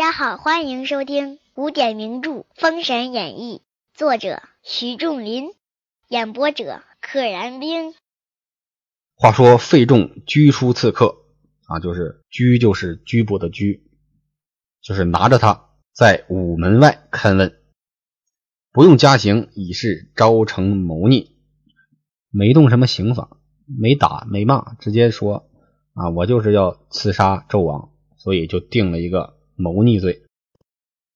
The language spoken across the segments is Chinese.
大家好，欢迎收听古典名著《封神演义》，作者徐仲林，演播者可燃冰。话说费仲拘书刺客啊，就是拘就是拘捕的拘，就是拿着他在午门外看问，不用加刑，以示招成谋逆，没动什么刑法，没打没骂，直接说啊，我就是要刺杀纣王，所以就定了一个。谋逆罪，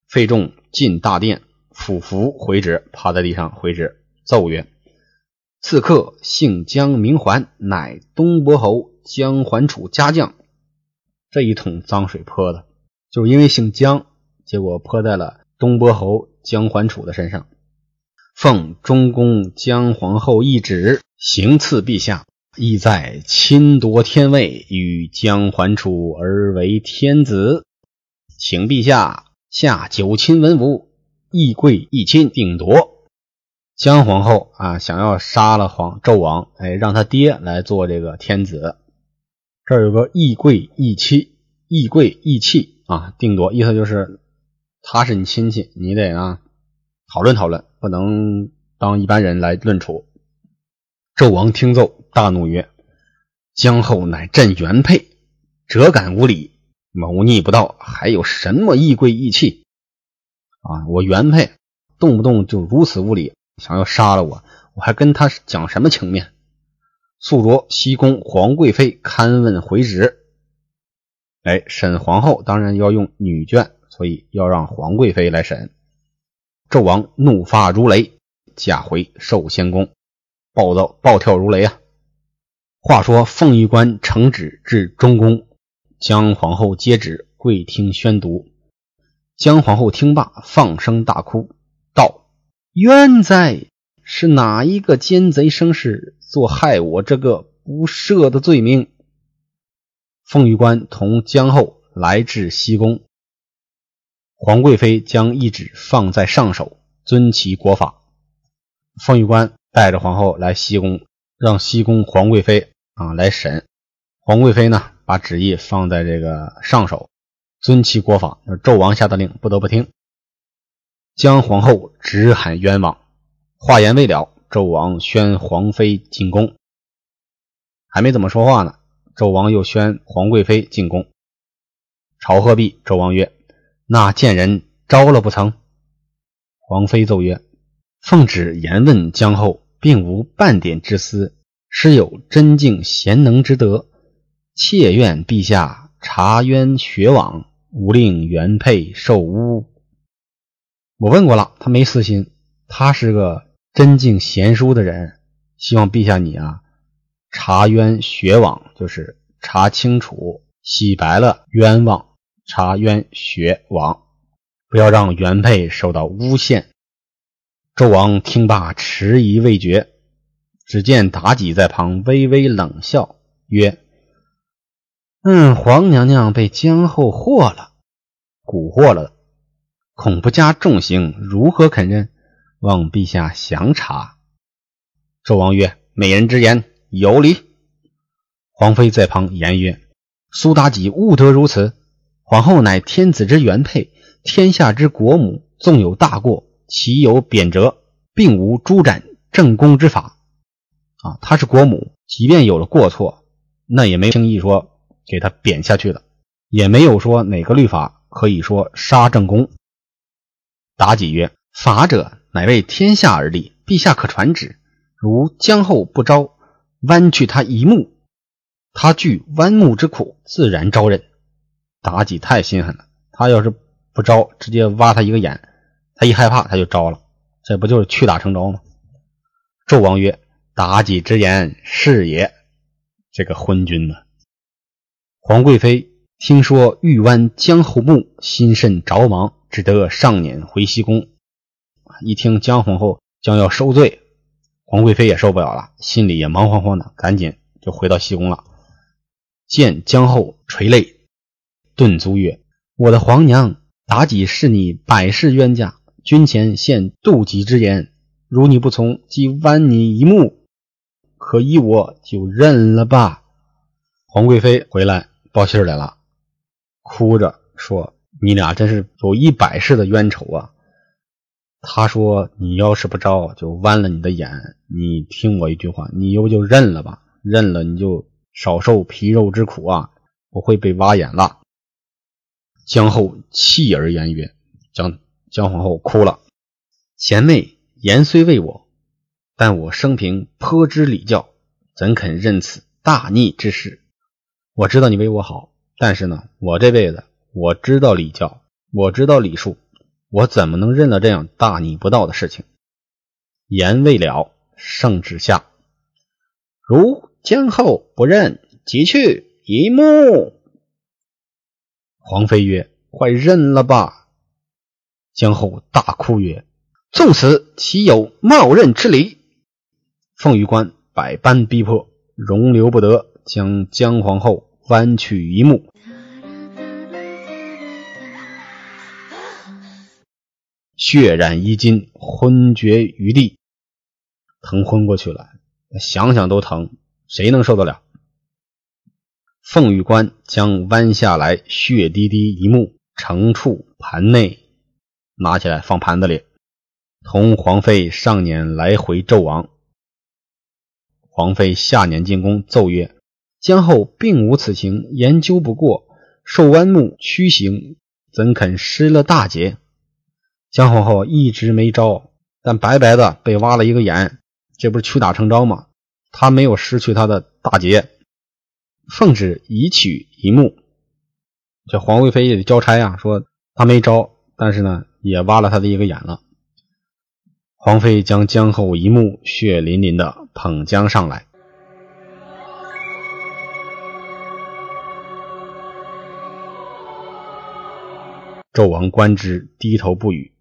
费仲进大殿，俯伏回旨，趴在地上回旨，奏曰：“刺客姓姜，名桓，乃东伯侯姜桓楚家将。”这一桶脏水泼的，就是因为姓姜，结果泼在了东伯侯姜桓楚的身上。奉中宫姜皇后懿旨，行刺陛下，意在侵夺天位，与姜桓楚而为天子。请陛下下九亲文武，一贵一亲，定夺。姜皇后啊，想要杀了皇纣王，哎，让他爹来做这个天子。这儿有个一贵一妻，一贵议戚啊，定夺，意思就是他是你亲戚，你得啊讨论讨论，不能当一般人来论处。纣王听奏，大怒曰：“姜后乃朕原配，辄敢无礼！”谋逆不道，还有什么义贵义气啊？我原配动不动就如此无礼，想要杀了我，我还跟他讲什么情面？速着西宫皇贵妃勘问回旨。哎，审皇后当然要用女眷，所以要让皇贵妃来审。纣王怒发如雷，驾回寿仙宫，暴躁暴跳如雷啊！话说凤玉关呈旨至中宫。姜皇后接旨，跪听宣读。姜皇后听罢，放声大哭，道：“冤哉！是哪一个奸贼生事，做害我这个不赦的罪名？”凤玉官同姜后来至西宫，皇贵妃将懿旨放在上首，遵其国法。凤玉官带着皇后来西宫，让西宫皇贵妃啊来审。皇贵妃呢？把旨意放在这个上首，遵其国法。纣王下的令，不得不听。姜皇后直喊冤枉。话言未了，纣王宣皇妃进宫。还没怎么说话呢，纣王又宣皇贵妃进宫。朝贺毕，纣王曰：“那贱人招了不曾？”皇妃奏曰：“奉旨言问姜后，并无半点之私，实有真敬贤能之德。”妾愿陛下查冤雪枉，勿令原配受污。我问过了，他没私心，他是个真敬贤淑的人。希望陛下你啊，查冤雪枉，就是查清楚、洗白了冤枉，查冤雪枉，不要让原配受到诬陷。纣王听罢，迟疑未决。只见妲己在旁微微冷笑，曰。嗯，皇娘娘被江后惑了，蛊惑了，恐不加重刑，如何肯认？望陛下详查。纣王曰：“美人之言有理。”皇妃在旁言曰：“苏妲己勿得如此，皇后乃天子之原配，天下之国母，纵有大过，岂有贬谪，并无诛斩正宫之法？啊，她是国母，即便有了过错，那也没轻易说。”给他贬下去的，也没有说哪个律法可以说杀正宫。妲己曰：“法者，乃为天下而立，陛下可传旨。如姜后不招，剜去他一目，他惧剜目之苦，自然招认。”妲己太心狠了，他要是不招，直接挖他一个眼，他一害怕他就招了，这不就是屈打成招吗？纣王曰：“妲己之言是也。”这个昏君呢？皇贵妃听说玉湾江后墓，心甚着忙，只得上辇回西宫。一听姜皇后将要受罪，皇贵妃也受不了了，心里也忙慌慌的，赶紧就回到西宫了。见姜后垂泪，顿足曰：“我的皇娘，妲己是你百世冤家，君前献妒忌之言，如你不从，即剜你一目，可依我就认了吧。”皇贵妃回来。报信来了，哭着说：“你俩真是有一百世的冤仇啊！他说：“你要是不招，就剜了你的眼。你听我一句话，你又就认了吧，认了你就少受皮肉之苦啊，不会被挖眼了。”江后泣而言曰：“江江皇后哭了，贤妹言虽为我，但我生平颇知礼教，怎肯认此大逆之事？我知道你为我好，但是呢，我这辈子我知道礼教，我知道礼数。”我怎么能认了这样大逆不道的事情？言未了，圣旨下。如江后不认，即去一目。皇妃曰：“快认了吧！”江后大哭曰：“纵此，岂有冒认之理？”凤玉关百般逼迫，容留不得，将姜皇后剜取一目。血染衣襟，昏厥于地，疼昏过去了。想想都疼，谁能受得了？凤玉关将剜下来血滴滴一目盛处盘内，拿起来放盘子里，同皇妃上辇来回纣王。皇妃下辇进宫，奏曰：“江后并无此情，研究不过，受弯木屈行，怎肯失了大节？”江皇后一直没招，但白白的被挖了一个眼，这不是屈打成招吗？她没有失去她的大节。奉旨移取一目，这皇贵妃也得交差啊，说她没招，但是呢，也挖了她的一个眼了。皇妃将江后一目血淋淋的捧将上来，纣王观之，低头不语。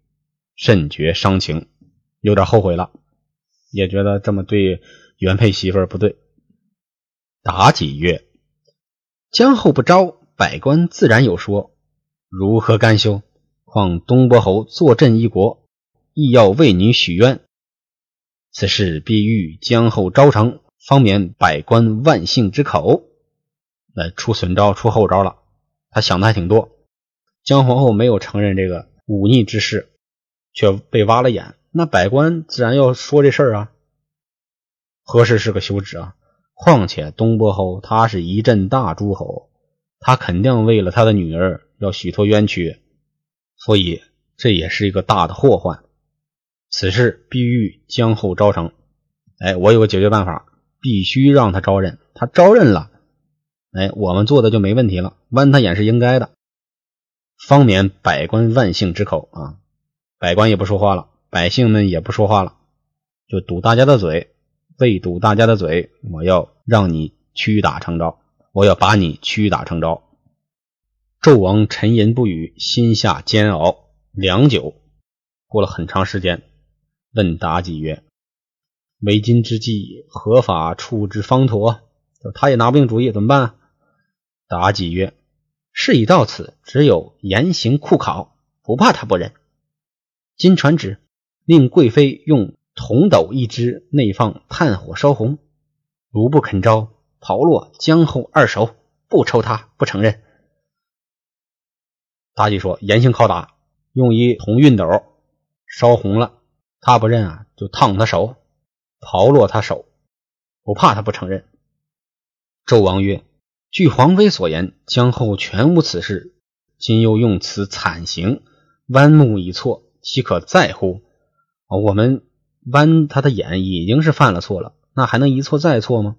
甚觉伤情，有点后悔了，也觉得这么对原配媳妇不对。妲己曰：“江后不招，百官自然有说，如何甘休？况东伯侯坐镇一国，亦要为女许愿。此事必欲江后招成，方免百官万姓之口。那出损招，出后招了。他想的还挺多。姜皇后没有承认这个忤逆之事。”却被挖了眼，那百官自然要说这事儿啊。何时是个休止啊？况且东伯侯他是一镇大诸侯，他肯定为了他的女儿要许脱冤屈，所以这也是一个大的祸患。此事必欲江后招成。哎，我有个解决办法，必须让他招认。他招认了，哎，我们做的就没问题了。剜他眼是应该的，方免百官万姓之口啊。百官也不说话了，百姓们也不说话了，就堵大家的嘴。为堵大家的嘴，我要让你屈打成招，我要把你屈打成招。纣王沉吟不语，心下煎熬良久。过了很长时间，问妲己曰：“为今之计，何法处之方妥？”他也拿不定主意，怎么办？妲己曰：“事已到此，只有严刑酷考，不怕他不认。”今传旨，令贵妃用铜斗一只，内放炭火烧红。如不肯招，刨落江后二手，不抽他不承认。妲己说：“严刑拷打，用一铜熨斗烧红了，他不认啊，就烫他手，刨落他手，不怕他不承认。”纣王曰：“据皇妃所言，江后全无此事，今又用此惨刑，剜目已错。”岂可在乎？啊，我们剜他的眼已经是犯了错了，那还能一错再错吗？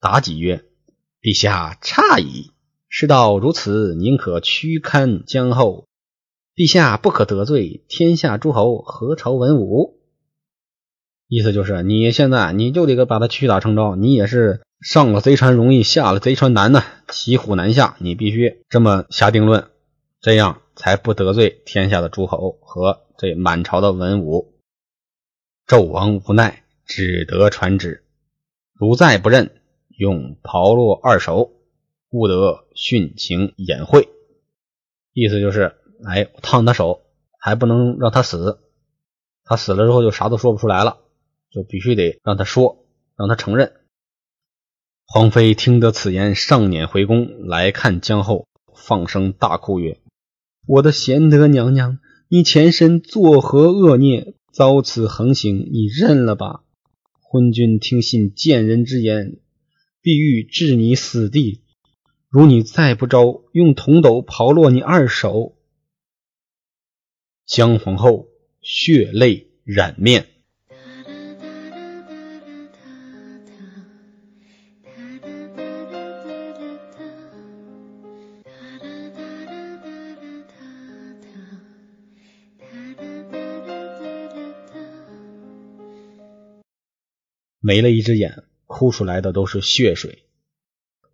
妲己曰：“陛下差矣，事到如此，宁可屈堪江后。陛下不可得罪天下诸侯，何朝文武？”意思就是，你现在你就得把他屈打成招，你也是上了贼船容易下了贼船难呐，骑虎难下，你必须这么下定论，这样。才不得罪天下的诸侯和这满朝的文武。纣王无奈，只得传旨：如再不认，用刨落二手，勿得殉情掩晦。意思就是，哎，烫他手，还不能让他死。他死了之后，就啥都说不出来了，就必须得让他说，让他承认。皇妃听得此言，上辇回宫来看江后，放声大哭曰：“我的贤德娘娘，你前身作何恶孽，遭此横行？你认了吧！昏君听信贱人之言，必欲置你死地。如你再不招，用铜斗刨落你二手。”姜皇后血泪染面。没了一只眼，哭出来的都是血水，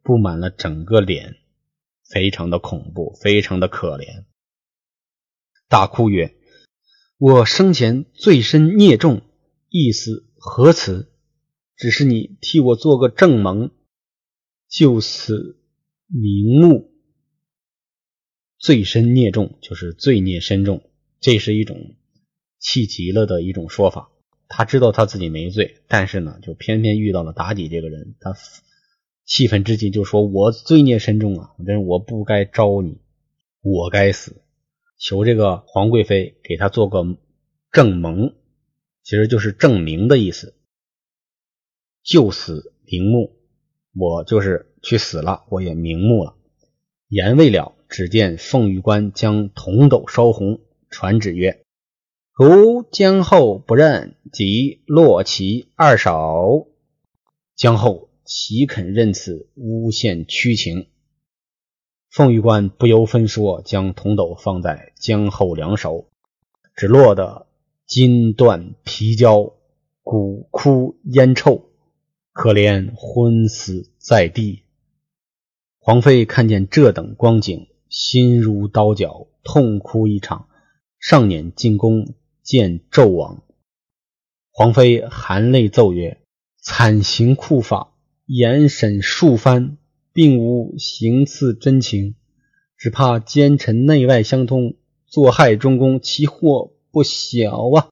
布满了整个脸，非常的恐怖，非常的可怜。大哭曰：“我生前罪深孽重，意思何辞？只是你替我做个正盟，就此瞑目。罪深孽重就是罪孽深重，这是一种气急了的一种说法。”他知道他自己没罪，但是呢，就偏偏遇到了妲己这个人，他气愤之极，就说：“我罪孽深重啊，真是我不该招你，我该死。”求这个皇贵妃给他做个正盟，其实就是证明的意思。就死瞑目，我就是去死了，我也瞑目了。言未了，只见凤玉关将铜斗烧红，传旨曰。如江后不认，即落其二手。江后岂肯认此诬陷屈情？凤玉官不由分说，将铜斗放在江后两手，只落得筋断皮焦，骨枯烟臭，可怜昏死在地。皇妃看见这等光景，心如刀绞，痛哭一场，上辇进宫。见纣王，皇妃含泪奏曰：“惨刑酷法，严审数番，并无行刺真情，只怕奸臣内外相通，作害中宫，其祸不小啊！”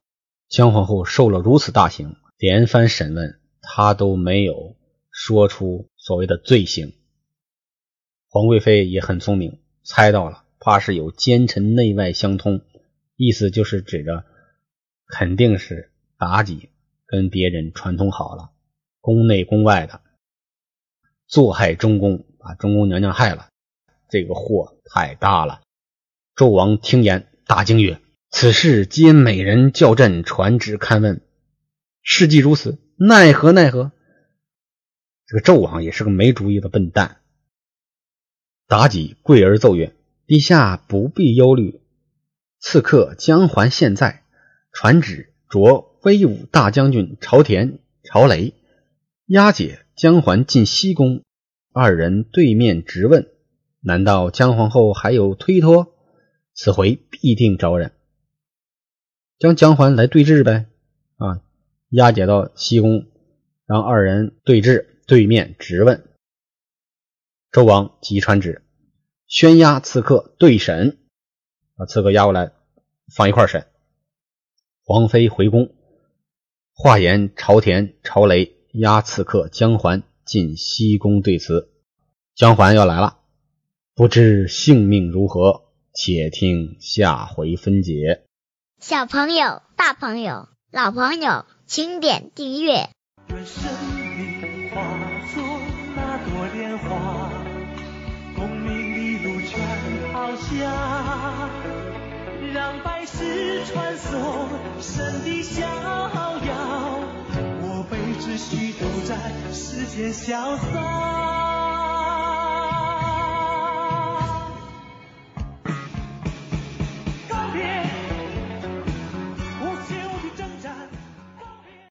姜皇后受了如此大刑，连番审问，她都没有说出所谓的罪行。皇贵妃也很聪明，猜到了，怕是有奸臣内外相通，意思就是指着。肯定是妲己跟别人串通好了，宫内宫外的作害中宫，把中宫娘娘害了，这个祸太大了。纣王听言，大惊曰：“此事皆美人叫朕传旨勘问，事既如此，奈何奈何？”这个纣王也是个没主意的笨蛋。妲己跪而奏曰：“陛下不必忧虑，刺客将还现在。”传旨着威武大将军朝田、朝雷押解姜环进西宫，二人对面直问：难道姜皇后还有推脱？此回必定招认，将姜环来对质呗！啊，押解到西宫，让二人对质，对面直问。周王即传旨，宣押刺客对审，把刺客押过来，放一块审。皇妃回宫，化言朝田、朝雷押刺客姜环进西宫对词。姜环要来了，不知性命如何，且听下回分解。小朋友、大朋友、老朋友，请点订阅。让百世传颂神的逍遥，我辈只需都在世间潇洒。